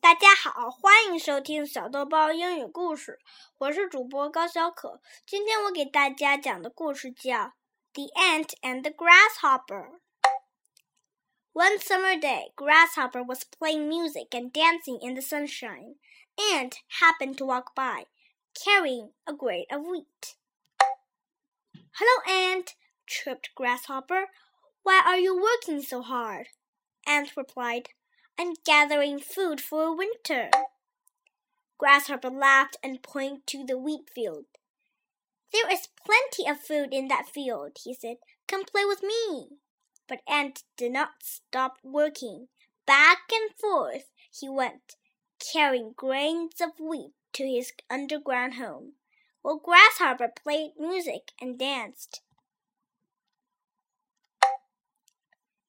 大家好，欢迎收听小豆包英语故事，我是主播高小可。今天我给大家讲的故事叫《The Ant and the Grasshopper》。One summer day, Grasshopper was playing music and dancing in the sunshine. Ant happened to walk by, carrying a grate of wheat. Hello, Ant, chirped Grasshopper. Why are you working so hard? Ant replied, I'm gathering food for winter. Grasshopper laughed and pointed to the wheat field. There is plenty of food in that field, he said. Come play with me. But Ant did not stop working. Back and forth he went, carrying grains of wheat to his underground home, while Grasshopper played music and danced.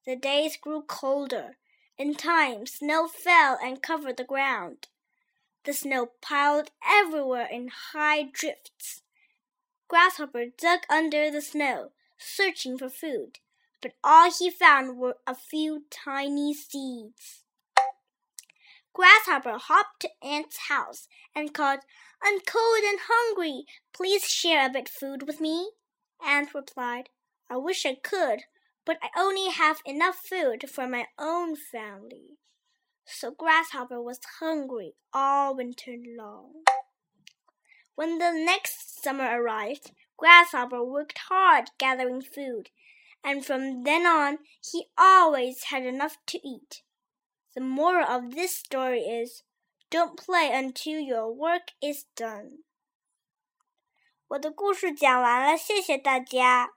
The days grew colder. In time, snow fell and covered the ground. The snow piled everywhere in high drifts. Grasshopper dug under the snow, searching for food, but all he found were a few tiny seeds. Grasshopper hopped to Ant's house and called, I'm cold and hungry. Please share a bit of food with me. Ant replied, I wish I could, but I only have enough food for my own family. So Grasshopper was hungry all winter long. When the next summer arrived, Grasshopper worked hard gathering food, and from then on he always had enough to eat. The moral of this story is don't play until your work is done. 我的故事讲完了，谢谢大家。